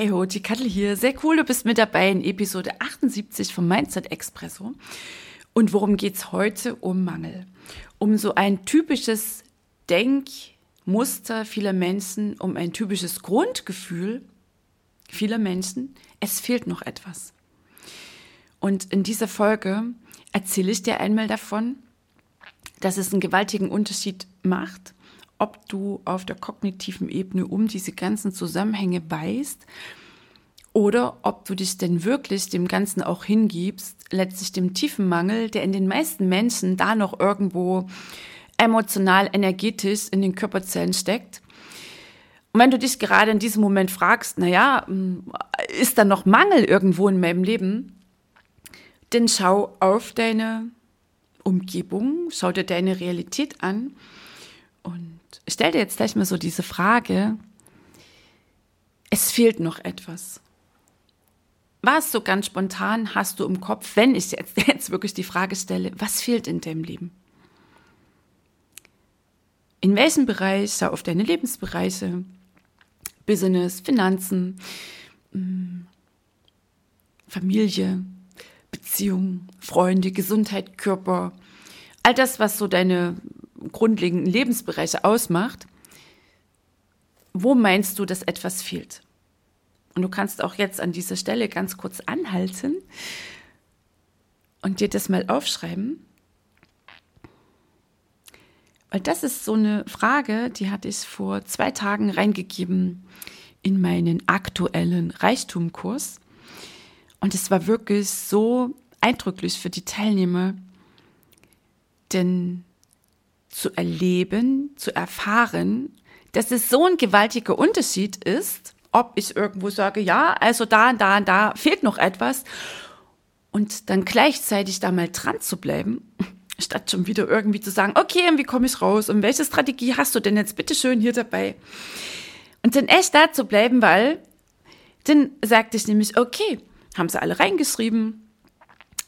Hey ho, die Kattel hier. Sehr cool, du bist mit dabei in Episode 78 vom Mindset Expresso. Und worum geht's heute? Um Mangel. Um so ein typisches Denkmuster vieler Menschen, um ein typisches Grundgefühl vieler Menschen. Es fehlt noch etwas. Und in dieser Folge erzähle ich dir einmal davon, dass es einen gewaltigen Unterschied macht, ob du auf der kognitiven Ebene um diese ganzen Zusammenhänge weißt oder ob du dich denn wirklich dem Ganzen auch hingibst, letztlich dem tiefen Mangel, der in den meisten Menschen da noch irgendwo emotional, energetisch in den Körperzellen steckt. Und wenn du dich gerade in diesem Moment fragst, naja, ist da noch Mangel irgendwo in meinem Leben? Dann schau auf deine Umgebung, schau dir deine Realität an stell dir jetzt gleich mal so diese Frage, es fehlt noch etwas. Was so ganz spontan hast du im Kopf, wenn ich jetzt, jetzt wirklich die Frage stelle, was fehlt in deinem Leben? In welchem Bereich, schau auf deine Lebensbereiche, Business, Finanzen, mm, Familie, Beziehung, Freunde, Gesundheit, Körper, all das, was so deine grundlegenden Lebensbereiche ausmacht, wo meinst du, dass etwas fehlt? Und du kannst auch jetzt an dieser Stelle ganz kurz anhalten und dir das mal aufschreiben. Weil das ist so eine Frage, die hatte ich vor zwei Tagen reingegeben in meinen aktuellen Reichtumkurs. Und es war wirklich so eindrücklich für die Teilnehmer, denn zu erleben, zu erfahren, dass es so ein gewaltiger Unterschied ist, ob ich irgendwo sage, ja, also da und da und da fehlt noch etwas und dann gleichzeitig da mal dran zu bleiben, statt schon wieder irgendwie zu sagen, okay, und wie komme ich raus? Und welche Strategie hast du denn jetzt bitte schön hier dabei? Und dann echt da zu bleiben, weil dann sagte ich nämlich, okay, haben sie alle reingeschrieben,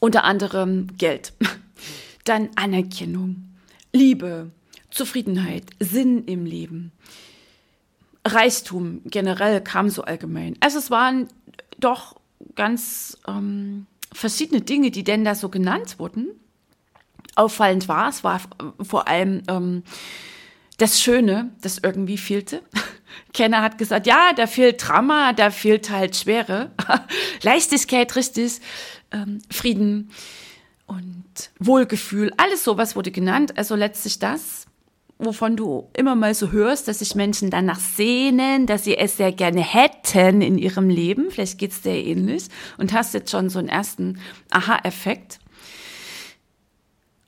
unter anderem Geld, dann Anerkennung, Liebe, Zufriedenheit, Sinn im Leben, Reichtum generell kam so allgemein. Also es waren doch ganz ähm, verschiedene Dinge, die denn da so genannt wurden. Auffallend war, es war vor allem ähm, das Schöne, das irgendwie fehlte. Kenner hat gesagt, ja, da fehlt Drama, da fehlt halt Schwere, Leichtigkeit, richtig, ähm, Frieden, und Wohlgefühl, alles sowas wurde genannt. Also letztlich das, wovon du immer mal so hörst, dass sich Menschen danach sehnen, dass sie es sehr gerne hätten in ihrem Leben. Vielleicht geht es dir ähnlich und hast jetzt schon so einen ersten Aha-Effekt.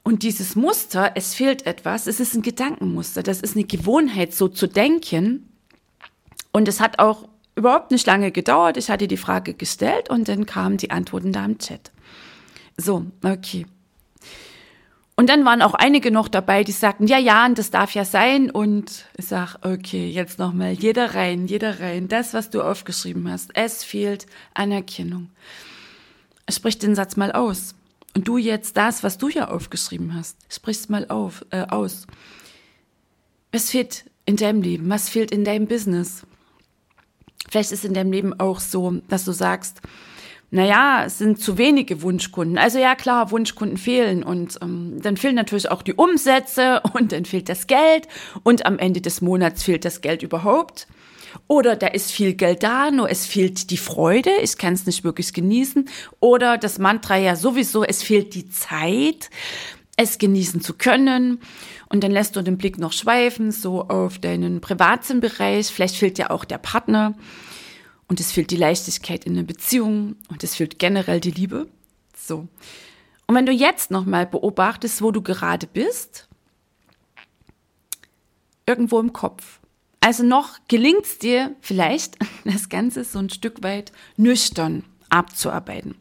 Und dieses Muster, es fehlt etwas, es ist ein Gedankenmuster, das ist eine Gewohnheit, so zu denken. Und es hat auch überhaupt nicht lange gedauert. Ich hatte die Frage gestellt und dann kamen die Antworten da im Chat. So, okay. Und dann waren auch einige noch dabei, die sagten, ja, ja, das darf ja sein. Und ich sag, okay, jetzt nochmal, jeder rein, jeder rein. Das, was du aufgeschrieben hast, es fehlt Anerkennung. Sprich den Satz mal aus. Und du jetzt das, was du ja aufgeschrieben hast, sprichst mal auf, äh, aus. Was fehlt in deinem Leben? Was fehlt in deinem Business? Vielleicht ist in deinem Leben auch so, dass du sagst, naja, es sind zu wenige Wunschkunden. Also ja, klar, Wunschkunden fehlen und ähm, dann fehlen natürlich auch die Umsätze und dann fehlt das Geld und am Ende des Monats fehlt das Geld überhaupt. Oder da ist viel Geld da, nur es fehlt die Freude, ich kann es nicht wirklich genießen. Oder das Mantra ja sowieso, es fehlt die Zeit, es genießen zu können. Und dann lässt du den Blick noch schweifen, so auf deinen Privatsinnbereich. Vielleicht fehlt ja auch der Partner. Und es fehlt die Leichtigkeit in der Beziehung und es fehlt generell die Liebe. So. Und wenn du jetzt nochmal beobachtest, wo du gerade bist, irgendwo im Kopf. Also noch gelingt es dir vielleicht, das Ganze so ein Stück weit nüchtern abzuarbeiten.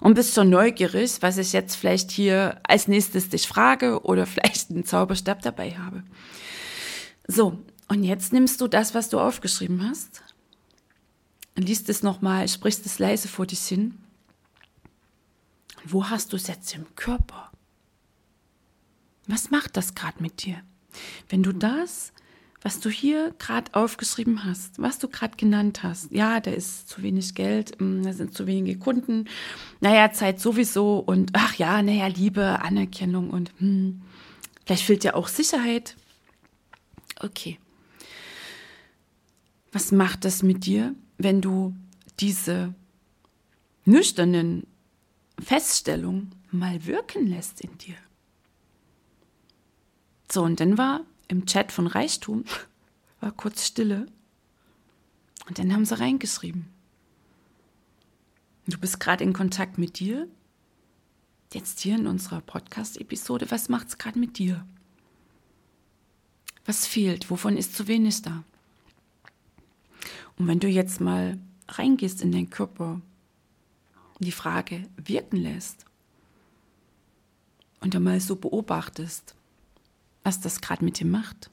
Und bist schon neugierig, was ich jetzt vielleicht hier als nächstes dich frage oder vielleicht einen Zauberstab dabei habe. So, und jetzt nimmst du das, was du aufgeschrieben hast, liest es nochmal, sprichst es leise vor dich hin. Wo hast du es jetzt im Körper? Was macht das gerade mit dir? Wenn du das was du hier gerade aufgeschrieben hast, was du gerade genannt hast. Ja, da ist zu wenig Geld, mm, da sind zu wenige Kunden. Naja, Zeit sowieso und ach ja, naja, Liebe, Anerkennung und hm, vielleicht fehlt ja auch Sicherheit. Okay. Was macht das mit dir, wenn du diese nüchternen Feststellungen mal wirken lässt in dir? So, und dann war im Chat von Reichtum war kurz Stille. Und dann haben sie reingeschrieben. Du bist gerade in Kontakt mit dir. Jetzt hier in unserer Podcast-Episode, was macht es gerade mit dir? Was fehlt? Wovon ist zu wenig da? Und wenn du jetzt mal reingehst in den Körper, die Frage wirken lässt und dann mal so beobachtest, was das gerade mit dir macht.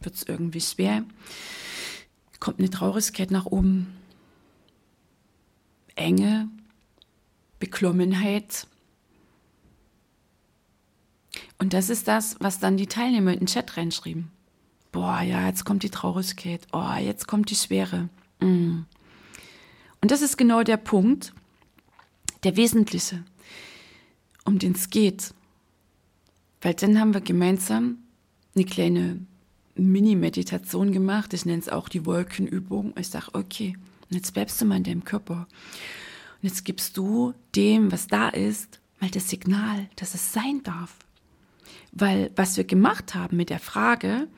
Wird es irgendwie schwer? Kommt eine Traurigkeit nach oben? Enge? Beklommenheit? Und das ist das, was dann die Teilnehmer in den Chat reinschrieben. Boah, ja, jetzt kommt die Traurigkeit. Oh, jetzt kommt die Schwere. Mm. Und das ist genau der Punkt, der wesentliche, um den es geht. Weil dann haben wir gemeinsam eine kleine Mini-Meditation gemacht. Ich nenne es auch die Wolkenübung. Ich sage, okay, und jetzt bleibst du mal in deinem Körper. Und jetzt gibst du dem, was da ist, mal das Signal, dass es sein darf. Weil was wir gemacht haben mit der Frage,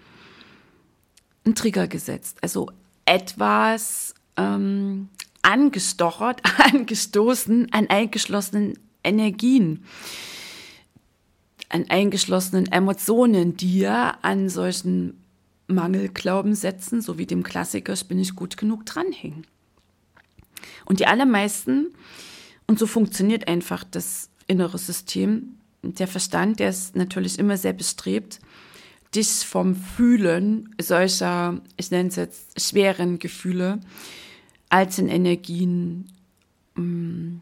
ein Trigger gesetzt. Also etwas ähm, angestochert, angestoßen an eingeschlossenen Energien an eingeschlossenen Emotionen, die ja an solchen Mangelglaubenssätzen, so wie dem Klassiker, ich bin nicht gut genug, dranhängen. Und die allermeisten, und so funktioniert einfach das innere System, der Verstand, der ist natürlich immer sehr bestrebt, dich vom Fühlen solcher, ich nenne es jetzt, schweren Gefühle, alten Energien, mm,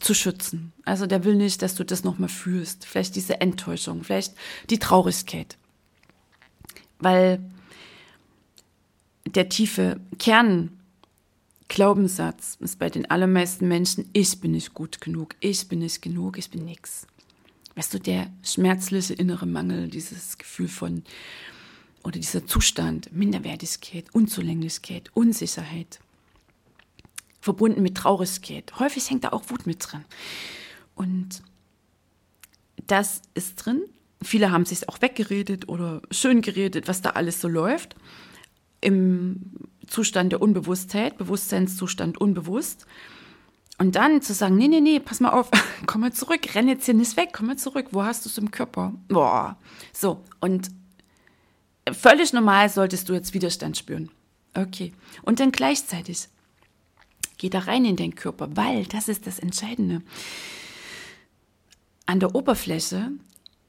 zu schützen. Also der will nicht, dass du das nochmal fühlst. Vielleicht diese Enttäuschung, vielleicht die Traurigkeit. Weil der tiefe Kernglaubenssatz ist bei den allermeisten Menschen, ich bin nicht gut genug, ich bin nicht genug, ich bin nix. Weißt du, der schmerzliche innere Mangel, dieses Gefühl von, oder dieser Zustand, Minderwertigkeit, Unzulänglichkeit, Unsicherheit, verbunden mit Traurigkeit. Häufig hängt da auch Wut mit drin. Und das ist drin. Viele haben sich auch weggeredet oder schön geredet, was da alles so läuft. Im Zustand der Unbewusstheit, Bewusstseinszustand unbewusst. Und dann zu sagen, nee, nee, nee, pass mal auf, komm mal zurück, renn jetzt hier nicht weg, komm mal zurück, wo hast du es im Körper? Boah. So, und völlig normal solltest du jetzt Widerstand spüren. Okay. Und dann gleichzeitig Geh da rein in den Körper, weil das ist das Entscheidende. An der Oberfläche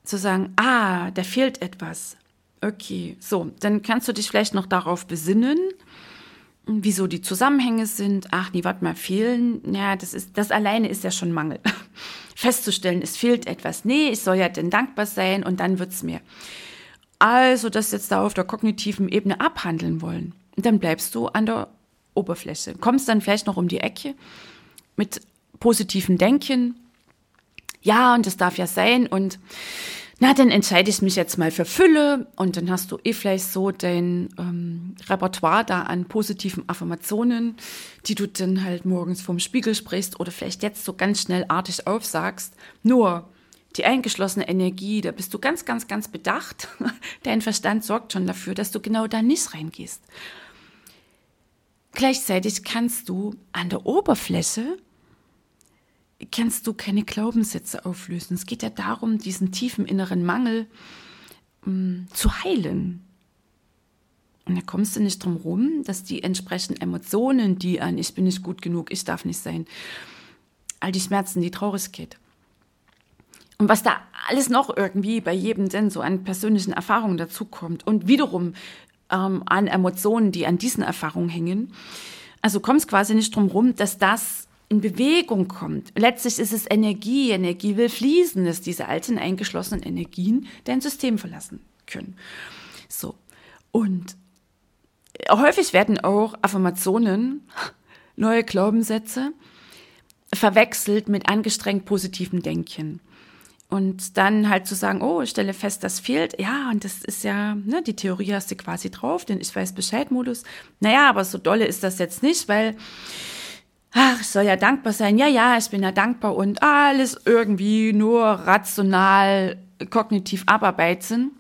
zu sagen, ah, da fehlt etwas. Okay, so, dann kannst du dich vielleicht noch darauf besinnen, wieso die Zusammenhänge sind. Ach, nee, warte mal, fehlen. Ja, das ist, das alleine ist ja schon Mangel. Festzustellen, es fehlt etwas. Nee, ich soll ja denn dankbar sein und dann wird's mir. Also das jetzt da auf der kognitiven Ebene abhandeln wollen. Und dann bleibst du an der Oberfläche. Kommst dann vielleicht noch um die Ecke mit positiven Denken. Ja, und das darf ja sein. Und na, dann entscheide ich mich jetzt mal für Fülle. Und dann hast du eh vielleicht so dein ähm, Repertoire da an positiven Affirmationen, die du dann halt morgens vorm Spiegel sprichst oder vielleicht jetzt so ganz schnell artig aufsagst. Nur die eingeschlossene Energie, da bist du ganz, ganz, ganz bedacht. Dein Verstand sorgt schon dafür, dass du genau da nicht reingehst. Gleichzeitig kannst du an der Oberfläche kannst du keine Glaubenssätze auflösen. Es geht ja darum, diesen tiefen inneren Mangel ähm, zu heilen. Und da kommst du nicht drum rum, dass die entsprechenden Emotionen, die an ich bin nicht gut genug, ich darf nicht sein, all die Schmerzen, die Traurigkeit. Und was da alles noch irgendwie bei jedem denn so an persönlichen Erfahrungen dazukommt und wiederum ähm, an Emotionen, die an diesen Erfahrungen hängen. Also kommt es quasi nicht drum rum, dass das in Bewegung kommt. Letztlich ist es Energie. Energie will fließen, dass diese alten eingeschlossenen Energien dein System verlassen können. So. Und häufig werden auch Affirmationen, neue Glaubenssätze verwechselt mit angestrengt positivem Denken. Und dann halt zu sagen, oh, ich stelle fest, das fehlt. Ja, und das ist ja, ne, die Theorie hast du quasi drauf, den Ich weiß Bescheid-Modus. Naja, aber so dolle ist das jetzt nicht, weil, ach, ich soll ja dankbar sein. Ja, ja, ich bin ja dankbar und alles irgendwie nur rational, kognitiv abarbeiten.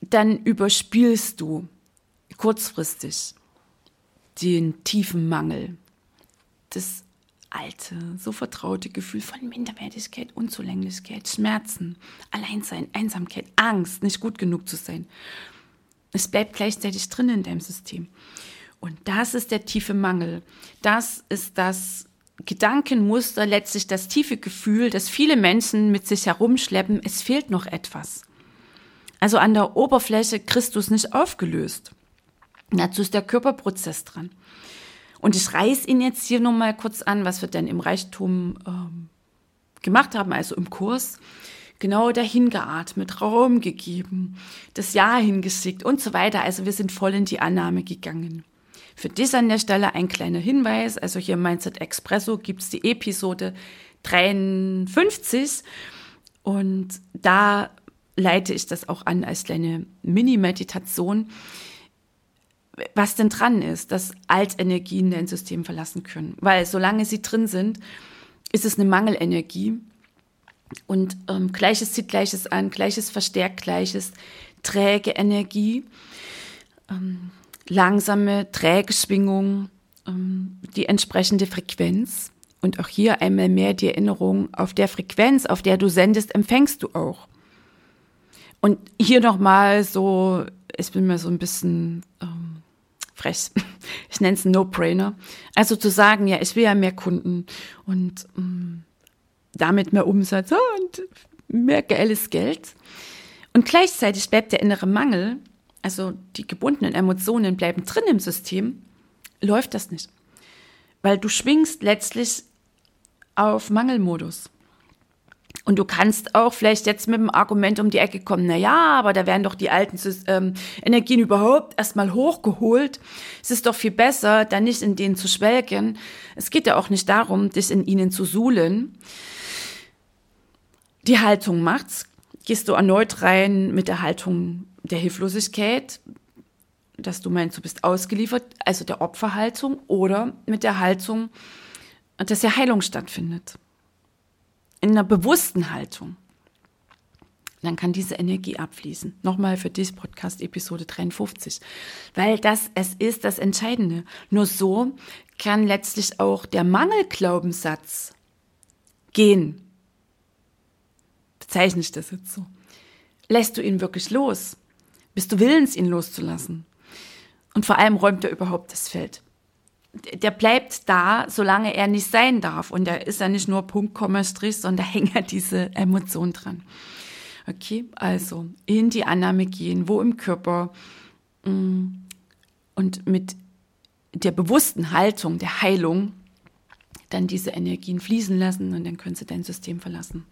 Dann überspielst du kurzfristig den tiefen Mangel. Das alte, so vertraute Gefühl von Minderwertigkeit, Unzulänglichkeit, Schmerzen, Alleinsein, Einsamkeit, Angst, nicht gut genug zu sein. Es bleibt gleichzeitig drin in deinem System. Und das ist der tiefe Mangel. Das ist das Gedankenmuster, letztlich das tiefe Gefühl, das viele Menschen mit sich herumschleppen, es fehlt noch etwas. Also an der Oberfläche Christus nicht aufgelöst. Dazu ist der Körperprozess dran. Und ich reiß ihn jetzt hier nur mal kurz an, was wir denn im Reichtum ähm, gemacht haben, also im Kurs. Genau dahin geatmet, Raum gegeben, das Ja hingeschickt und so weiter. Also wir sind voll in die Annahme gegangen. Für dich an der Stelle ein kleiner Hinweis. Also hier im Mindset Expresso gibt es die Episode 53 und da leite ich das auch an als kleine Mini-Meditation was denn dran ist, dass Altenergien dein System verlassen können. Weil solange sie drin sind, ist es eine Mangelenergie. Und ähm, Gleiches zieht Gleiches an, Gleiches verstärkt Gleiches, träge Energie, ähm, langsame, träge Schwingung, ähm, die entsprechende Frequenz. Und auch hier einmal mehr die Erinnerung, auf der Frequenz, auf der du sendest, empfängst du auch. Und hier nochmal so, ich bin mir so ein bisschen ähm, frech. Ich nenne es No-Brainer. Also zu sagen, ja, ich will ja mehr Kunden und ähm, damit mehr Umsatz und mehr geiles Geld. Und gleichzeitig bleibt der innere Mangel, also die gebundenen Emotionen bleiben drin im System, läuft das nicht. Weil du schwingst letztlich auf Mangelmodus. Und du kannst auch vielleicht jetzt mit dem Argument um die Ecke kommen, na ja, aber da werden doch die alten ähm, Energien überhaupt erstmal hochgeholt. Es ist doch viel besser, da nicht in denen zu schwelgen. Es geht ja auch nicht darum, dich in ihnen zu suhlen. Die Haltung macht's. Gehst du erneut rein mit der Haltung der Hilflosigkeit, dass du meinst, du bist ausgeliefert, also der Opferhaltung, oder mit der Haltung, dass ja Heilung stattfindet in einer bewussten Haltung, dann kann diese Energie abfließen. Nochmal für dich Podcast Episode 53. Weil das, es ist das Entscheidende. Nur so kann letztlich auch der Mangelglaubenssatz gehen. Bezeichne ich das jetzt so. Lässt du ihn wirklich los? Bist du willens, ihn loszulassen? Und vor allem räumt er überhaupt das Feld der bleibt da, solange er nicht sein darf. Und da ist ja nicht nur Punkt, Komma, Strich, sondern da hängt ja diese Emotion dran. Okay, also in die Annahme gehen, wo im Körper mm, und mit der bewussten Haltung der Heilung dann diese Energien fließen lassen und dann können sie dein System verlassen.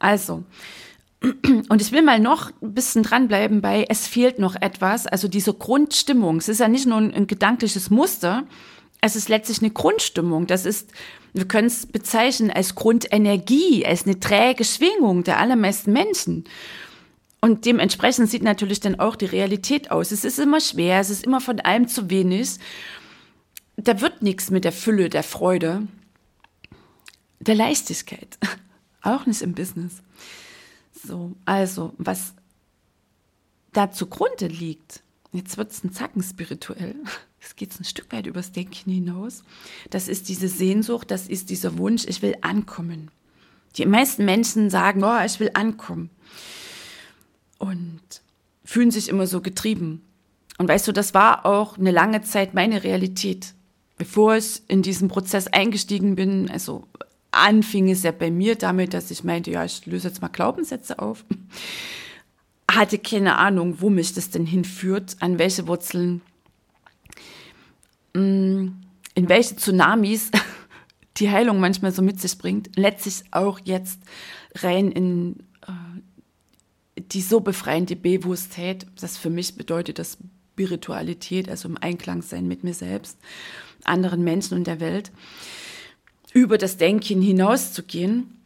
Also, und ich will mal noch ein bisschen dranbleiben bei, es fehlt noch etwas, also diese Grundstimmung. Es ist ja nicht nur ein, ein gedankliches Muster, es ist letztlich eine Grundstimmung. Das ist, wir können es bezeichnen als Grundenergie, als eine träge Schwingung der allermeisten Menschen. Und dementsprechend sieht natürlich dann auch die Realität aus. Es ist immer schwer, es ist immer von allem zu wenig. Da wird nichts mit der Fülle, der Freude, der Leichtigkeit. Auch nicht im Business. So, also, was da zugrunde liegt, jetzt wird es ein Zacken spirituell. es geht ein Stück weit übers Denken hinaus. Das ist diese Sehnsucht, das ist dieser Wunsch, ich will ankommen. Die meisten Menschen sagen, oh, ich will ankommen. Und fühlen sich immer so getrieben. Und weißt du, das war auch eine lange Zeit meine Realität. Bevor ich in diesen Prozess eingestiegen bin, also anfing es ja bei mir damit, dass ich meinte, ja, ich löse jetzt mal Glaubenssätze auf. Hatte keine Ahnung, wo mich das denn hinführt, an welche Wurzeln. Mm, in welche Tsunamis die Heilung manchmal so mit sich bringt, letztlich auch jetzt rein in äh, die so befreiende Bewusstheit, das für mich bedeutet das Spiritualität, also im Einklang sein mit mir selbst, anderen Menschen und der Welt, über das Denken hinauszugehen.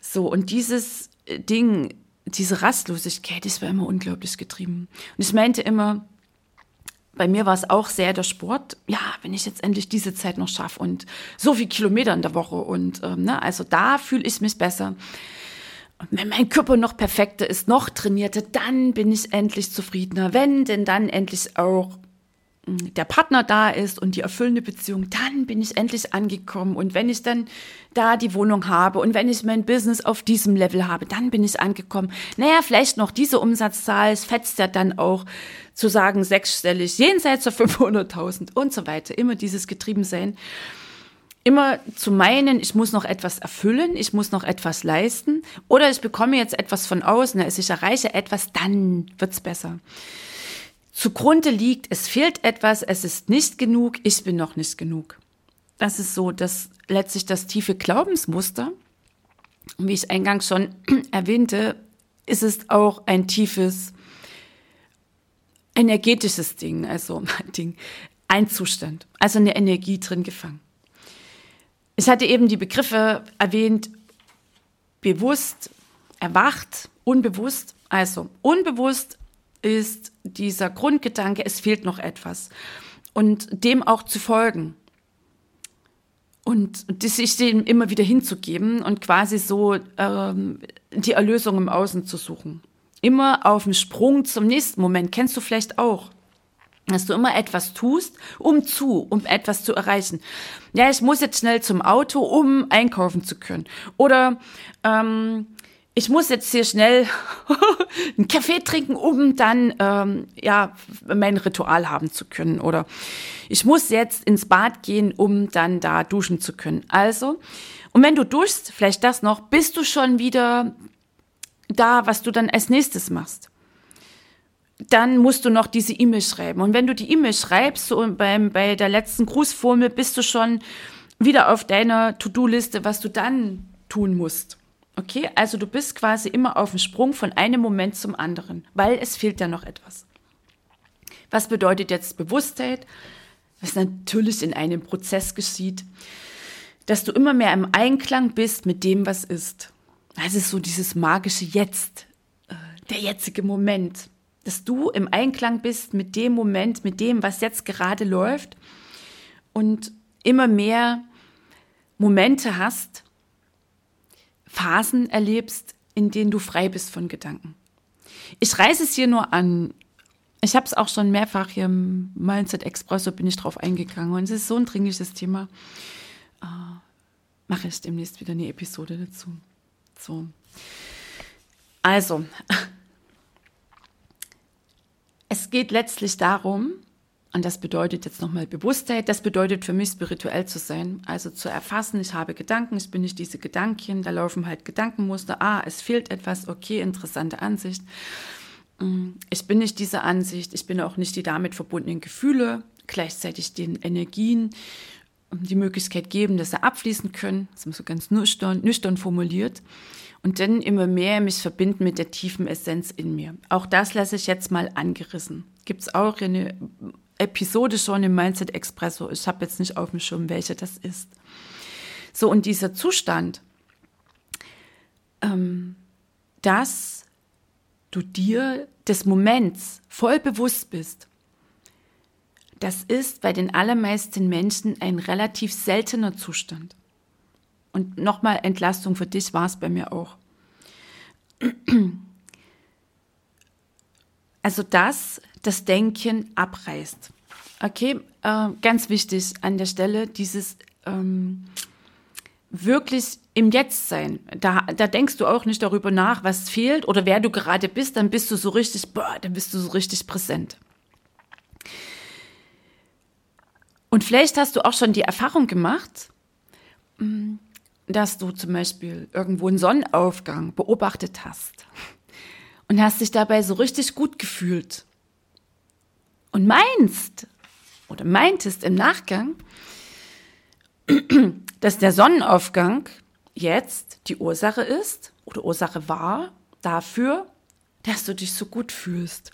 So, und dieses Ding, diese Rastlosigkeit, das war immer unglaublich getrieben. Und ich meinte immer, bei mir war es auch sehr der Sport. Ja, wenn ich jetzt endlich diese Zeit noch schaffe und so viel Kilometer in der Woche und ähm, ne, also da fühle ich mich besser. Und wenn mein Körper noch perfekter ist, noch trainierter, dann bin ich endlich zufriedener. Wenn denn dann endlich auch der Partner da ist und die erfüllende Beziehung, dann bin ich endlich angekommen. Und wenn ich dann da die Wohnung habe und wenn ich mein Business auf diesem Level habe, dann bin ich angekommen. Naja, vielleicht noch diese Umsatzzahl, es fetzt ja dann auch zu sagen, sechsstellig, jenseits der 500.000 und so weiter. Immer dieses Getriebensein. Immer zu meinen, ich muss noch etwas erfüllen, ich muss noch etwas leisten oder ich bekomme jetzt etwas von außen, also ich erreiche etwas, dann wird's besser zugrunde liegt, es fehlt etwas, es ist nicht genug, ich bin noch nicht genug. Das ist so, dass letztlich das tiefe Glaubensmuster, wie ich eingangs schon erwähnte, ist es auch ein tiefes energetisches Ding, also Ding, ein Zustand, also eine Energie drin gefangen. Ich hatte eben die Begriffe erwähnt, bewusst, erwacht, unbewusst. Also unbewusst ist dieser Grundgedanke, es fehlt noch etwas. Und dem auch zu folgen. Und sich dem immer wieder hinzugeben und quasi so ähm, die Erlösung im Außen zu suchen. Immer auf dem Sprung zum nächsten Moment. Kennst du vielleicht auch dass du immer etwas tust, um zu, um etwas zu erreichen. Ja, ich muss jetzt schnell zum Auto, um einkaufen zu können. Oder ähm, ich muss jetzt hier schnell einen Kaffee trinken, um dann ähm, ja mein Ritual haben zu können. Oder ich muss jetzt ins Bad gehen, um dann da duschen zu können. Also, und wenn du duschst, vielleicht das noch, bist du schon wieder da, was du dann als nächstes machst. Dann musst du noch diese E-Mail schreiben. Und wenn du die E-Mail schreibst, so beim, bei der letzten Grußformel, bist du schon wieder auf deiner To-Do-Liste, was du dann tun musst. Okay, also du bist quasi immer auf dem Sprung von einem Moment zum anderen, weil es fehlt ja noch etwas. Was bedeutet jetzt Bewusstheit? Was natürlich in einem Prozess geschieht, dass du immer mehr im Einklang bist mit dem, was ist. Das ist so dieses magische Jetzt, äh, der jetzige Moment, dass du im Einklang bist mit dem Moment, mit dem, was jetzt gerade läuft und immer mehr Momente hast, Phasen erlebst, in denen du frei bist von Gedanken. Ich reiße es hier nur an. Ich habe es auch schon mehrfach hier im Mindset Expresso bin ich drauf eingegangen und es ist so ein dringliches Thema. Äh, mache ich demnächst wieder eine Episode dazu. So. Also, es geht letztlich darum, und das bedeutet jetzt nochmal Bewusstheit. Das bedeutet für mich spirituell zu sein. Also zu erfassen, ich habe Gedanken, ich bin nicht diese Gedanken, da laufen halt Gedankenmuster. Ah, es fehlt etwas, okay, interessante Ansicht. Mm, ich bin nicht diese Ansicht, ich bin auch nicht die damit verbundenen Gefühle, gleichzeitig den Energien die Möglichkeit geben, dass sie abfließen können. Das ist so ganz nüchtern, nüchtern formuliert. Und dann immer mehr mich verbinden mit der tiefen Essenz in mir. Auch das lasse ich jetzt mal angerissen. Gibt es auch eine Episode schon im Mindset Expresso. Ich habe jetzt nicht auf dem Schirm, welche das ist. So, und dieser Zustand, ähm, dass du dir des Moments voll bewusst bist, das ist bei den allermeisten Menschen ein relativ seltener Zustand. Und nochmal Entlastung für dich war es bei mir auch. Also das das Denken abreißt. Okay, äh, ganz wichtig an der Stelle, dieses ähm, wirklich im Jetzt sein. Da, da denkst du auch nicht darüber nach, was fehlt oder wer du gerade bist, dann bist du so richtig, boah, dann bist du so richtig präsent. Und vielleicht hast du auch schon die Erfahrung gemacht, mm, dass du zum Beispiel irgendwo einen Sonnenaufgang beobachtet hast und hast dich dabei so richtig gut gefühlt und meinst oder meintest im Nachgang, dass der Sonnenaufgang jetzt die Ursache ist oder Ursache war dafür, dass du dich so gut fühlst.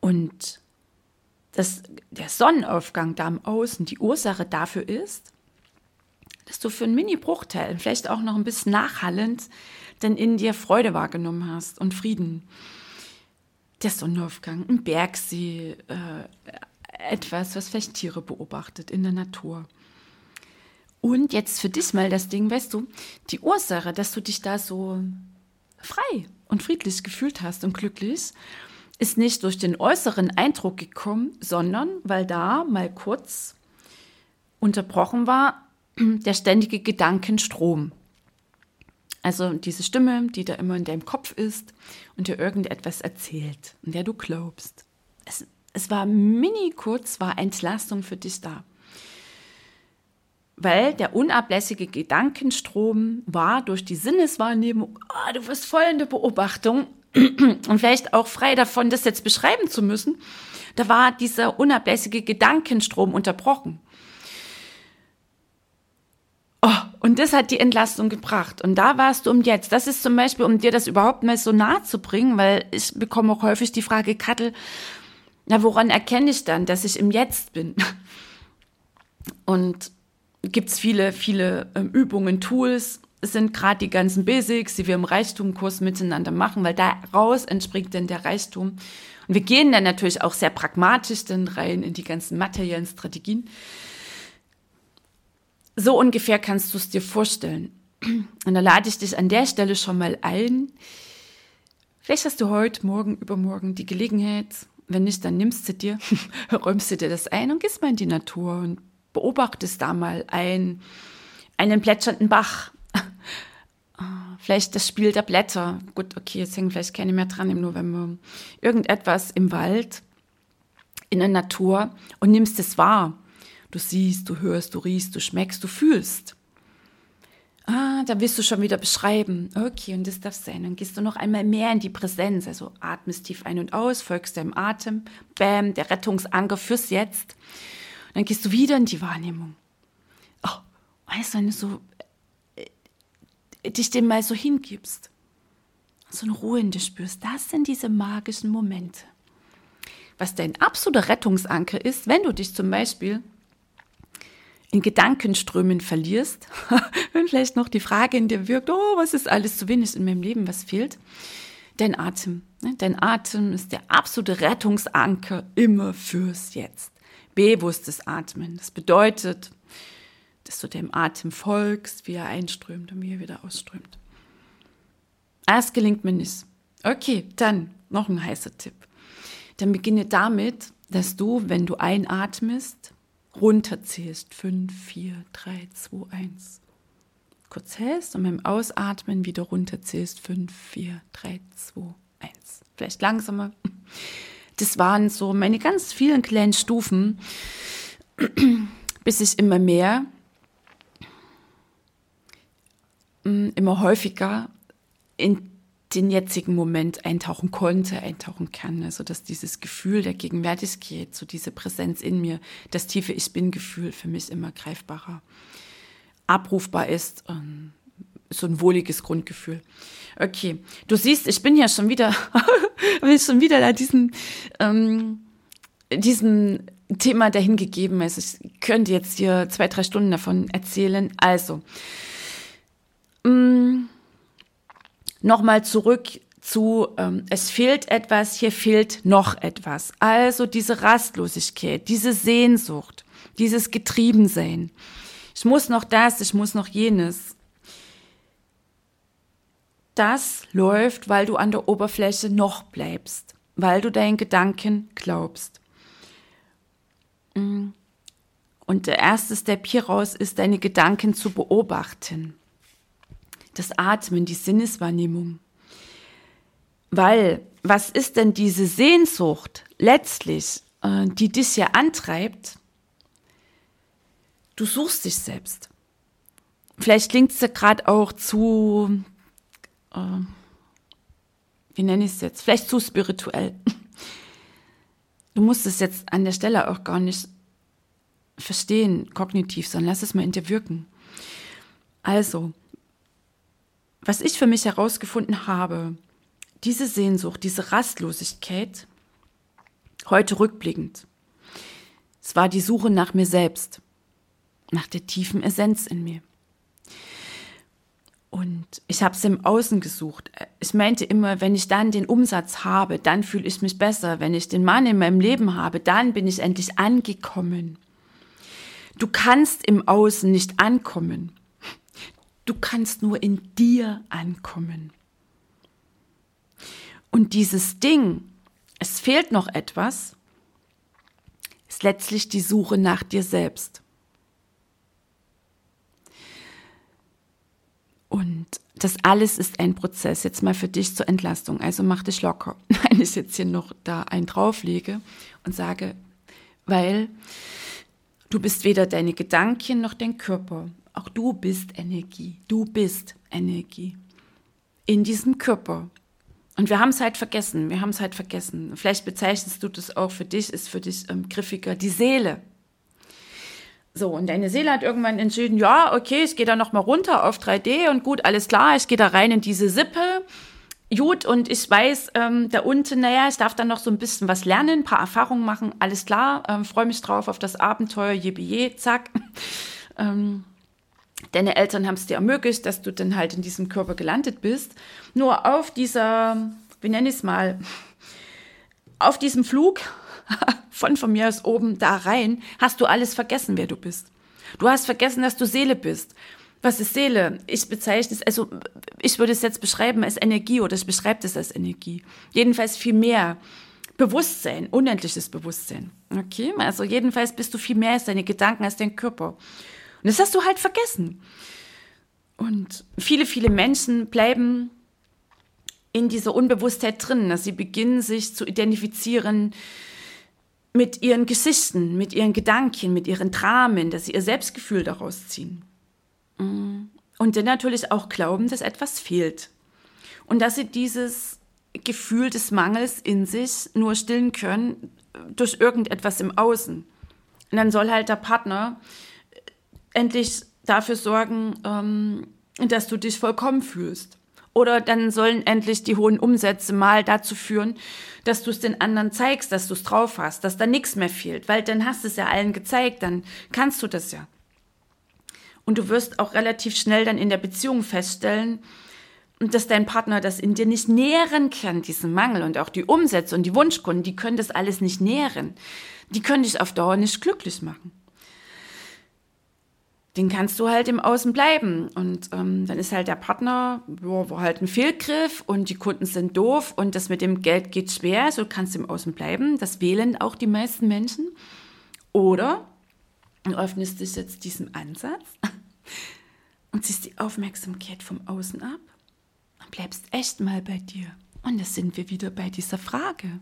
Und dass der Sonnenaufgang da im Außen die Ursache dafür ist, dass du für einen Mini-Bruchteil, vielleicht auch noch ein bisschen nachhallend, denn in dir Freude wahrgenommen hast und Frieden. Der Sonnenaufgang, ein Bergsee, äh, etwas, was vielleicht Tiere beobachtet in der Natur. Und jetzt für dich mal das Ding, weißt du, die Ursache, dass du dich da so frei und friedlich gefühlt hast und glücklich, ist nicht durch den äußeren Eindruck gekommen, sondern weil da mal kurz unterbrochen war der ständige Gedankenstrom. Also diese Stimme, die da immer in deinem Kopf ist und dir irgendetwas erzählt, in der du glaubst. Es, es war mini kurz, war Entlastung für dich da. Weil der unablässige Gedankenstrom war durch die Sinneswahrnehmung, oh, du wirst voll in der Beobachtung und vielleicht auch frei davon, das jetzt beschreiben zu müssen, da war dieser unablässige Gedankenstrom unterbrochen. Oh, und das hat die Entlastung gebracht. Und da warst du um jetzt. Das ist zum Beispiel, um dir das überhaupt mal so nahe zu bringen, weil ich bekomme auch häufig die Frage, Kattel, na, woran erkenne ich dann, dass ich im Jetzt bin? Und gibt es viele, viele ähm, Übungen, Tools. Es sind gerade die ganzen Basics, die wir im Reichtumkurs miteinander machen, weil daraus entspringt dann der Reichtum. Und wir gehen dann natürlich auch sehr pragmatisch dann rein in die ganzen materiellen Strategien. So ungefähr kannst du es dir vorstellen. Und da lade ich dich an der Stelle schon mal ein. Vielleicht hast du heute, morgen, übermorgen die Gelegenheit. Wenn nicht, dann nimmst du dir, räumst du dir das ein und gehst mal in die Natur und beobachtest da mal ein, einen plätschernden Bach. Vielleicht das Spiel der Blätter. Gut, okay, jetzt hängen vielleicht keine mehr dran im November. Irgendetwas im Wald, in der Natur und nimmst es wahr. Du siehst, du hörst, du riechst, du schmeckst, du fühlst. Ah, da wirst du schon wieder beschreiben. Okay, und das darf sein. Dann gehst du noch einmal mehr in die Präsenz. Also atmest tief ein und aus, folgst deinem Atem. Bam, der Rettungsanker fürs Jetzt. Und dann gehst du wieder in die Wahrnehmung. Oh, weißt du, wenn du so äh, dich dem mal so hingibst, so eine Ruhe in dir spürst, das sind diese magischen Momente. Was dein absoluter Rettungsanker ist, wenn du dich zum Beispiel in Gedankenströmen verlierst, wenn vielleicht noch die Frage in dir wirkt, oh, was ist alles zu wenig in meinem Leben, was fehlt? Dein Atem. Ne? Dein Atem ist der absolute Rettungsanker immer fürs Jetzt. Bewusstes Atmen. Das bedeutet, dass du dem Atem folgst, wie er einströmt und wie er wieder ausströmt. Das gelingt mir nicht. Okay, dann noch ein heißer Tipp. Dann beginne damit, dass du, wenn du einatmest, runterzählst. 5, 4, 3, 2, 1. Kurz hältst und beim Ausatmen wieder runterzählst. 5, 4, 3, 2, 1. Vielleicht langsamer. Das waren so meine ganz vielen kleinen Stufen, bis ich immer mehr, mm, immer häufiger in den jetzigen Moment eintauchen konnte, eintauchen kann. Also dass dieses Gefühl der Gegenwärtigkeit, so diese Präsenz in mir, das tiefe Ich bin-Gefühl für mich immer greifbarer, abrufbar ist. Ähm, so ein wohliges Grundgefühl. Okay, du siehst, ich bin ja schon wieder, bin schon wieder da diesen, ähm, diesen Thema dahin gegeben. Also ich könnte jetzt hier zwei, drei Stunden davon erzählen. Also, ähm, nochmal zurück zu, ähm, es fehlt etwas, hier fehlt noch etwas. Also diese Rastlosigkeit, diese Sehnsucht, dieses Getriebensein. Ich muss noch das, ich muss noch jenes. das läuft, weil du an der Oberfläche noch bleibst, weil du deinen Gedanken glaubst. Mm. Und der erste Step hieraus ist, deine Gedanken zu beobachten. Das Atmen, die Sinneswahrnehmung. Weil, was ist denn diese Sehnsucht letztlich, äh, die dich ja antreibt? Du suchst dich selbst. Vielleicht klingt es ja gerade auch zu, äh, wie nenne ich es jetzt, vielleicht zu spirituell. Du musst es jetzt an der Stelle auch gar nicht verstehen, kognitiv, sondern lass es mal in dir wirken. Also, was ich für mich herausgefunden habe, diese Sehnsucht, diese Rastlosigkeit, heute rückblickend, es war die Suche nach mir selbst, nach der tiefen Essenz in mir. Und ich habe es im Außen gesucht. Ich meinte immer, wenn ich dann den Umsatz habe, dann fühle ich mich besser. Wenn ich den Mann in meinem Leben habe, dann bin ich endlich angekommen. Du kannst im Außen nicht ankommen. Du kannst nur in dir ankommen. Und dieses Ding, es fehlt noch etwas, ist letztlich die Suche nach dir selbst. Und das alles ist ein Prozess. Jetzt mal für dich zur Entlastung. Also mach dich locker. Wenn ich jetzt hier noch da einen drauflege und sage, weil du bist weder deine Gedanken noch dein Körper. Auch du bist Energie. Du bist Energie. In diesem Körper. Und wir haben es halt vergessen. Wir haben es halt vergessen. Vielleicht bezeichnest du das auch für dich, ist für dich ähm, griffiger. Die Seele. So, und deine Seele hat irgendwann entschieden, ja, okay, ich gehe da nochmal runter auf 3D und gut, alles klar, ich gehe da rein in diese Sippe. Gut, und ich weiß, ähm, da unten, naja, ich darf dann noch so ein bisschen was lernen, ein paar Erfahrungen machen, alles klar, ähm, freue mich drauf auf das Abenteuer, je, zack. ähm, deine Eltern haben es dir ermöglicht, dass du dann halt in diesem Körper gelandet bist. Nur auf dieser, wie nenne ich es mal, auf diesem Flug von von mir aus oben da rein, hast du alles vergessen, wer du bist. Du hast vergessen, dass du Seele bist. Was ist Seele? Ich bezeichne es, also ich würde es jetzt beschreiben als Energie oder ich beschreibe es als Energie. Jedenfalls viel mehr. Bewusstsein, unendliches Bewusstsein. Okay? Also jedenfalls bist du viel mehr als deine Gedanken, als dein Körper. Und das hast du halt vergessen. Und viele, viele Menschen bleiben in dieser Unbewusstheit drin, dass sie beginnen, sich zu identifizieren mit ihren Geschichten, mit ihren Gedanken, mit ihren Dramen, dass sie ihr Selbstgefühl daraus ziehen. Mm. Und dann natürlich auch glauben, dass etwas fehlt. Und dass sie dieses Gefühl des Mangels in sich nur stillen können durch irgendetwas im Außen. Und dann soll halt der Partner endlich dafür sorgen, ähm, dass du dich vollkommen fühlst. Oder dann sollen endlich die hohen Umsätze mal dazu führen, dass du es den anderen zeigst, dass du es drauf hast, dass da nichts mehr fehlt. Weil dann hast du es ja allen gezeigt, dann kannst du das ja. Und du wirst auch relativ schnell dann in der Beziehung feststellen, dass dein Partner das in dir nicht nähren kann, diesen Mangel. Und auch die Umsätze und die Wunschkunden, die können das alles nicht nähren. Die können dich auf Dauer nicht glücklich machen den kannst du halt im Außen bleiben. Und ähm, dann ist halt der Partner, boah, war halt ein Fehlgriff und die Kunden sind doof und das mit dem Geld geht schwer, so kannst du im Außen bleiben. Das wählen auch die meisten Menschen. Oder du öffnest dich jetzt diesem Ansatz und ziehst die Aufmerksamkeit vom Außen ab und bleibst echt mal bei dir. Und da sind wir wieder bei dieser Frage.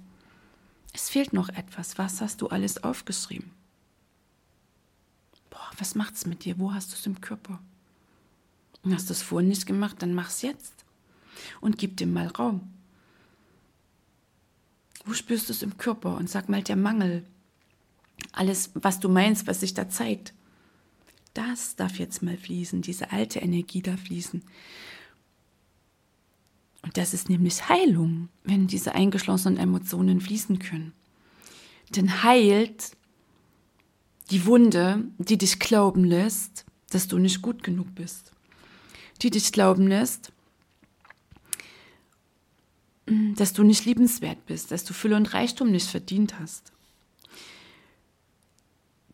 Es fehlt noch etwas. Was hast du alles aufgeschrieben? Was macht's mit dir? Wo hast du es im Körper? Und hast du es vorhin nicht gemacht, dann mach's jetzt. Und gib dem mal Raum. Wo spürst du es im Körper? Und sag mal, der Mangel, alles, was du meinst, was sich da zeigt, das darf jetzt mal fließen, diese alte Energie darf fließen. Und das ist nämlich Heilung, wenn diese eingeschlossenen Emotionen fließen können. Denn heilt die Wunde, die dich glauben lässt, dass du nicht gut genug bist. Die dich glauben lässt, mm, dass du nicht liebenswert bist, dass du Fülle und Reichtum nicht verdient hast.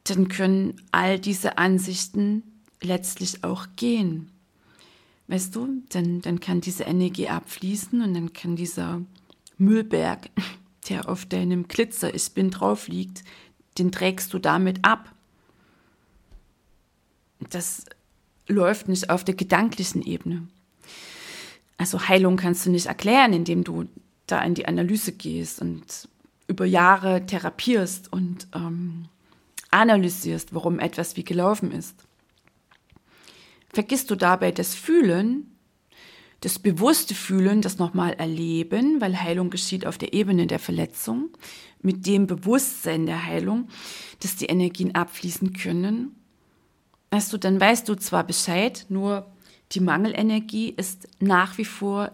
Dann können all diese Ansichten letztlich auch gehen. Weißt du, dann, dann kann diese Energie abfließen und dann kann dieser Müllberg, der auf deinem Glitzer ist, bin drauf liegt, den trägst du damit ab. Das läuft nicht auf der gedanklichen Ebene. Also Heilung kannst du nicht erklären, indem du da in die Analyse gehst und über Jahre therapierst und ähm, analysierst, warum etwas wie gelaufen ist. Vergisst du dabei das Fühlen, das bewusste Fühlen, das nochmal erleben, weil Heilung geschieht auf der Ebene der Verletzung, mit dem Bewusstsein der Heilung, dass die Energien abfließen können. Weißt du, dann weißt du zwar Bescheid, nur die Mangelenergie ist nach wie vor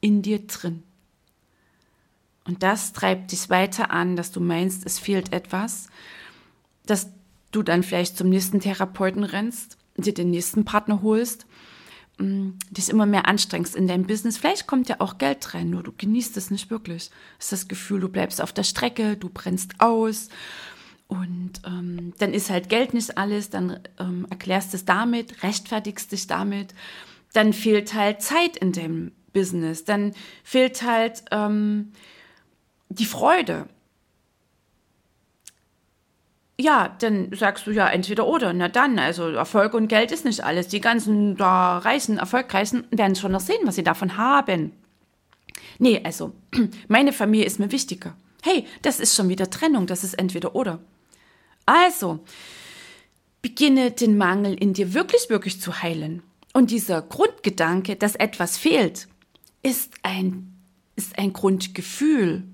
in dir drin. Und das treibt dich weiter an, dass du meinst, es fehlt etwas, dass du dann vielleicht zum nächsten Therapeuten rennst, dir den nächsten Partner holst, mm, dich immer mehr anstrengst in deinem Business. Vielleicht kommt ja auch Geld rein, nur du genießt es nicht wirklich. Es ist das Gefühl, du bleibst auf der Strecke, du brennst aus. Und ähm, dann ist halt Geld nicht alles, dann ähm, erklärst es damit, rechtfertigst dich damit. Dann fehlt halt Zeit in dem Business, dann fehlt halt ähm, die Freude. Ja, dann sagst du ja entweder oder. Na dann, also Erfolg und Geld ist nicht alles. Die ganzen da Reichen, Erfolgreichen werden schon noch sehen, was sie davon haben. Nee, also, meine Familie ist mir wichtiger. Hey, das ist schon wieder Trennung, das ist entweder oder. Also, beginne den Mangel in dir wirklich, wirklich zu heilen. Und dieser Grundgedanke, dass etwas fehlt, ist ein, ist ein Grundgefühl.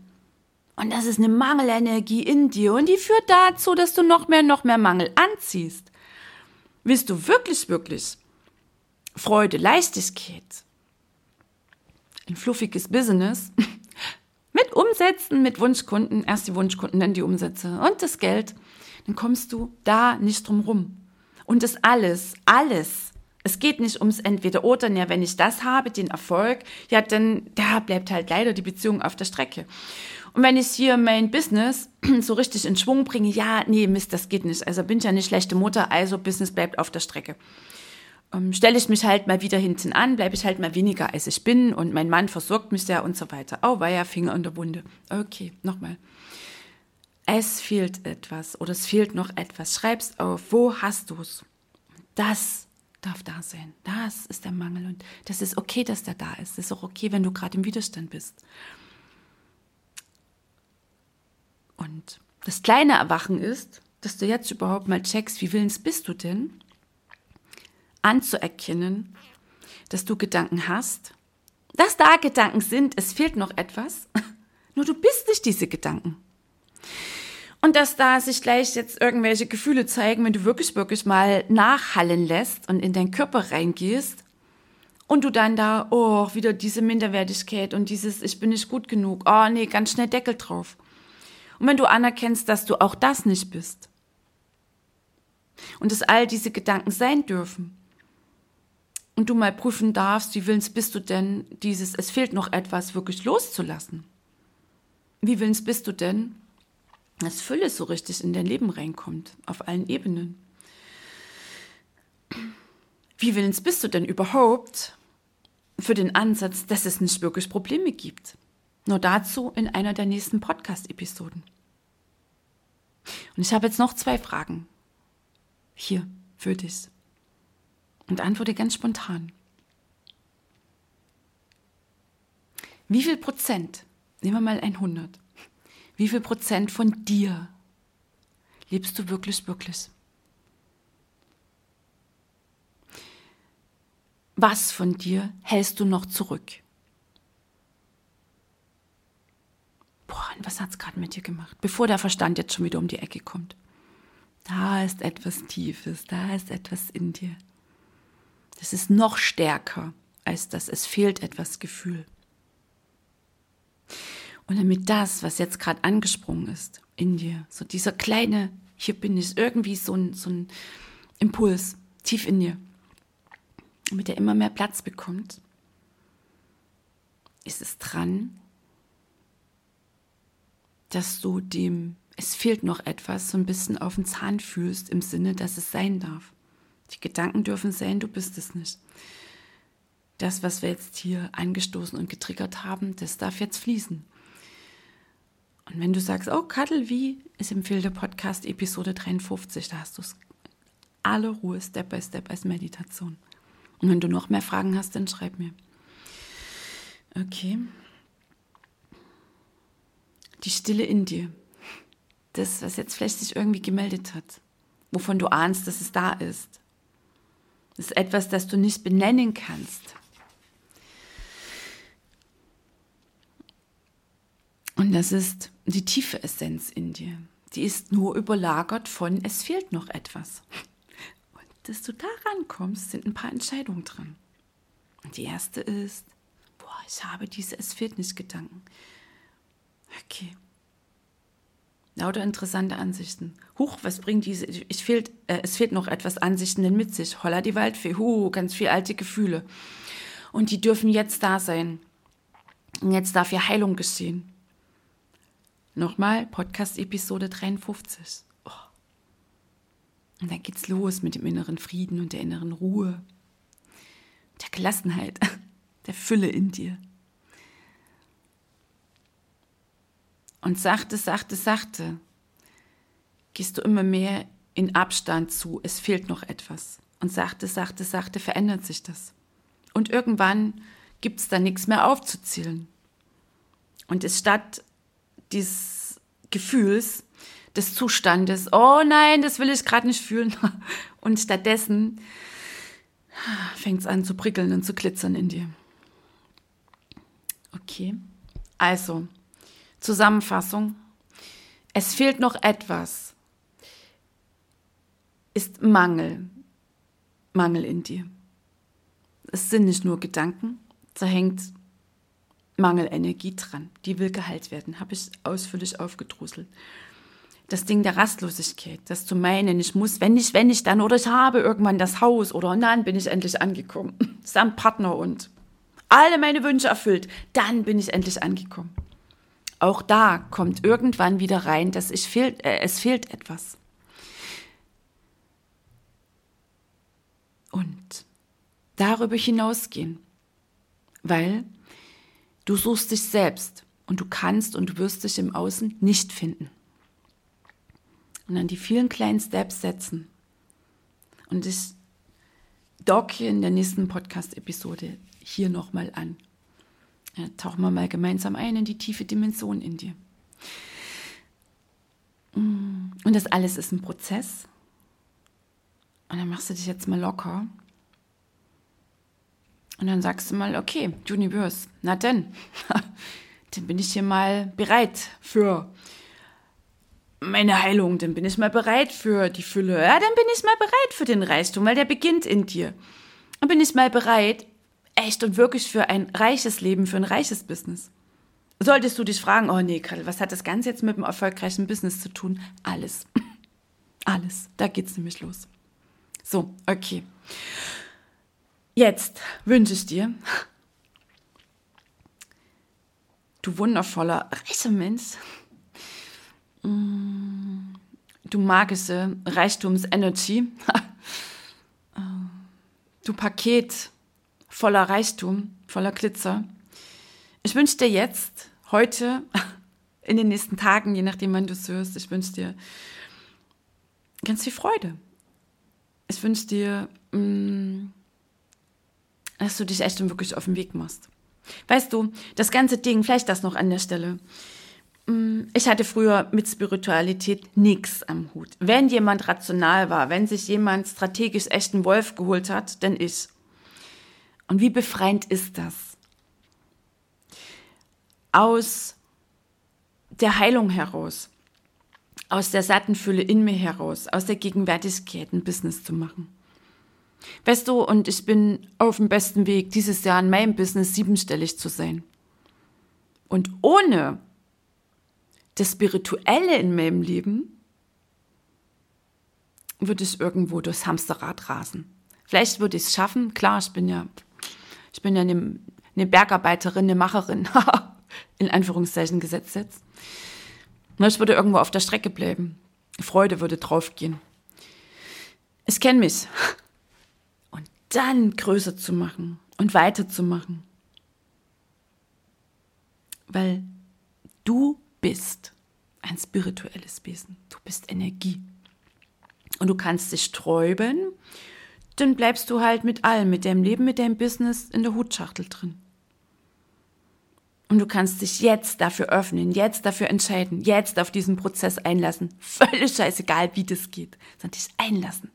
Und das ist eine Mangelenergie in dir und die führt dazu, dass du noch mehr, noch mehr Mangel anziehst. Willst du wirklich, wirklich Freude, Leichtigkeit, ein fluffiges Business mit Umsätzen, mit Wunschkunden, erst die Wunschkunden, dann die Umsätze und das Geld, dann kommst du da nicht drum rum. Und das alles, alles, es geht nicht ums Entweder-Oder, ja, wenn ich das habe, den Erfolg, ja, dann da bleibt halt leider die Beziehung auf der Strecke. Und wenn ich hier mein Business so richtig in Schwung bringe, ja, nee, Mist, das geht nicht. Also bin ich ja eine schlechte Mutter, also Business bleibt auf der Strecke. Ähm, Stelle ich mich halt mal wieder hinten an, bleibe ich halt mal weniger, als ich bin und mein Mann versorgt mich ja und so weiter. Oh, war ja Finger in der Wunde. Okay, nochmal. Es fehlt etwas oder es fehlt noch etwas. Schreib's auf. Wo hast du's? Das darf da sein. Das ist der Mangel und das ist okay, dass der da ist. Das ist auch okay, wenn du gerade im Widerstand bist. Und das kleine Erwachen ist, dass du jetzt überhaupt mal checkst, wie willens bist du denn, anzuerkennen, dass du Gedanken hast, dass da Gedanken sind, es fehlt noch etwas, nur du bist nicht diese Gedanken. Und dass da sich gleich jetzt irgendwelche Gefühle zeigen, wenn du wirklich, wirklich mal nachhallen lässt und in deinen Körper reingehst und du dann da, oh, wieder diese Minderwertigkeit und dieses, ich bin nicht gut genug, oh nee, ganz schnell Deckel drauf. Und wenn du anerkennst, dass du auch das nicht bist und dass all diese Gedanken sein dürfen und du mal prüfen darfst, wie willens bist du denn, dieses, es fehlt noch etwas, wirklich loszulassen. Wie willens bist du denn, dass Fülle so richtig in dein Leben reinkommt, auf allen Ebenen? Wie willens bist du denn überhaupt für den Ansatz, dass es nicht wirklich Probleme gibt? Nur dazu in einer der nächsten Podcast-Episoden. Und ich habe jetzt noch zwei Fragen. Hier für dich. Und antworte ganz spontan. Wie viel Prozent, nehmen wir mal 100, wie viel Prozent von dir lebst du wirklich, wirklich? Was von dir hältst du noch zurück? Boah, was hat es gerade mit dir gemacht? Bevor der Verstand jetzt schon wieder um die Ecke kommt. Da ist etwas Tiefes, da ist etwas in dir. Das ist noch stärker als das, es fehlt etwas Gefühl. Und damit das, was jetzt gerade angesprungen ist in dir, so dieser kleine, hier bin ich, irgendwie so ein, so ein Impuls tief in dir, damit er immer mehr Platz bekommt, ist es dran, dass du dem, es fehlt noch etwas, so ein bisschen auf den Zahn fühlst, im Sinne, dass es sein darf. Die Gedanken dürfen sein, du bist es nicht. das, was wir jetzt hier angestoßen und getriggert haben, das darf jetzt fließen. Und wenn du sagst, oh, Kattel, wie ist empfiehlt der Podcast Episode 53, da hast du es alle Ruhe, Step by Step als Meditation. Und wenn du noch mehr Fragen hast, dann schreib mir. Okay. Die Stille in dir. Das, was jetzt vielleicht sich irgendwie gemeldet hat. Wovon du ahnst, dass es da ist. Das ist etwas, das du nicht benennen kannst. Und das ist die tiefe Essenz in dir. Die ist nur überlagert von, es fehlt noch etwas. Und dass du da rankommst, sind ein paar Entscheidungen drin. Und die erste ist, boah, ich habe diese Es fehlt nicht Gedanken. Okay. Lauter interessante Ansichten. Huch, was bringt diese, ich fehlt, äh, es fehlt noch etwas Ansichten denn mit sich. Holla die Waldfee, hu, ganz viel alte Gefühle. Und die dürfen jetzt da sein. Und jetzt darf hier Heilung geschehen. Nochmal, Podcast-Episode 53. Oh. Und dann geht's los mit dem inneren Frieden und der inneren Ruhe, der Gelassenheit, der Fülle in dir. Und sachte, sachte, sachte gehst du immer mehr in Abstand zu, es fehlt noch etwas. Und sachte, sachte, sachte verändert sich das. Und irgendwann gibt es da nichts mehr aufzuzählen. Und es statt dieses Gefühls, des Zustandes, oh nein, das will ich gerade nicht fühlen. Und stattdessen fängt es an zu prickeln und zu glitzern in dir. Okay, also Zusammenfassung. Es fehlt noch etwas. Ist Mangel. Mangel in dir. Es sind nicht nur Gedanken, da hängt Mangelenergie dran. Die will geheilt werden, habe ich ausführlich aufgedrusselt. Das Ding der Rastlosigkeit, das zu meinen, ich muss, wenn ich, wenn ich dann, oder ich habe irgendwann das Haus, oder dann bin ich endlich angekommen, samt Partner und alle meine Wünsche erfüllt, dann bin ich endlich angekommen. Auch da kommt irgendwann wieder rein, dass ich fehlt, äh, es fehlt etwas. Und darüber hinausgehen, weil Du suchst dich selbst und du kannst und du wirst dich im Außen nicht finden. Und dann die vielen kleinen Steps setzen. Und ich docke in der nächsten Podcast-Episode hier nochmal an. Ja, tauchen wir mal gemeinsam ein in die tiefe Dimension in dir. Und das alles ist ein Prozess. Und dann machst du dich jetzt mal locker und dann sagst du mal, okay, Universe, na denn, dann bin ich hier mal bereit für meine Heilung, dann bin ich mal bereit für die Fülle, ja, dann bin ich mal bereit für den Reichtum, weil der beginnt in dir. Dann bin ich mal bereit, echt und wirklich für ein reiches Leben, für ein reiches Business. Solltest du dich fragen, oh nee, Karl, was hat das Ganze jetzt mit dem erfolgreichen Business zu tun? Alles. Alles. Da geht's nämlich los. So, okay. Jetzt wünsche ich dir, du wundervoller, reicher Mensch, mm, du magische Reichtums-Energy, du Paket voller Reichtum, voller Glitzer. Ich wünsche dir jetzt, heute, in den nächsten Tagen, je nachdem, wann du es hörst, ich wünsche dir ganz viel Freude. Ich wünsche dir mm, dass du dich echt und wirklich auf den Weg machst. Weißt du, das ganze Ding, vielleicht das noch an der Stelle. Mm, ich hatte früher mit Spiritualität nichts am Hut. Wenn jemand rational war, wenn sich jemand strategisch echten Wolf geholt hat, dann ich. Und wie befreiend ist das? Aus der Heilung heraus, aus der satten Fülle in mir heraus, aus der Gegenwärtigkeit ein Business zu machen. Weißt du, und ich bin auf dem besten Weg, dieses Jahr in meinem Business siebenstellig zu sein. Und ohne das Spirituelle in meinem Leben würde ich irgendwo durchs Hamsterrad rasen. Vielleicht würde ich es schaffen. Klar, ich bin ja, ich bin ja eine, eine Bergarbeiterin, eine Macherin, in Anführungszeichen gesetzt jetzt. Ich würde irgendwo auf der Strecke bleiben. Freude würde draufgehen. Ich kenne mich dann größer zu machen und weiterzumachen. Weil du bist ein spirituelles Wesen. Du bist Energie. Und du kannst dich sträuben, dann bleibst du halt mit allem, mit deinem Leben, mit deinem Business in der Hutschachtel drin. Und du kannst dich jetzt dafür öffnen, jetzt dafür entscheiden, jetzt auf diesen Prozess einlassen. Völlig scheißegal, wie das geht, sondern dich einlassen.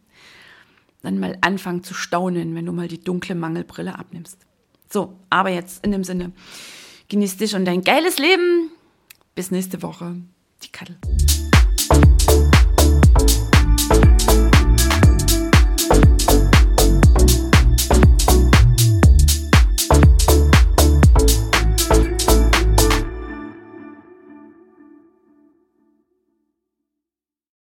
Dann mal anfangen zu staunen, wenn du mal die dunkle Mangelbrille abnimmst. So, aber jetzt in dem Sinne, genieß dich und dein geiles Leben. Bis nächste Woche. Die Kattel.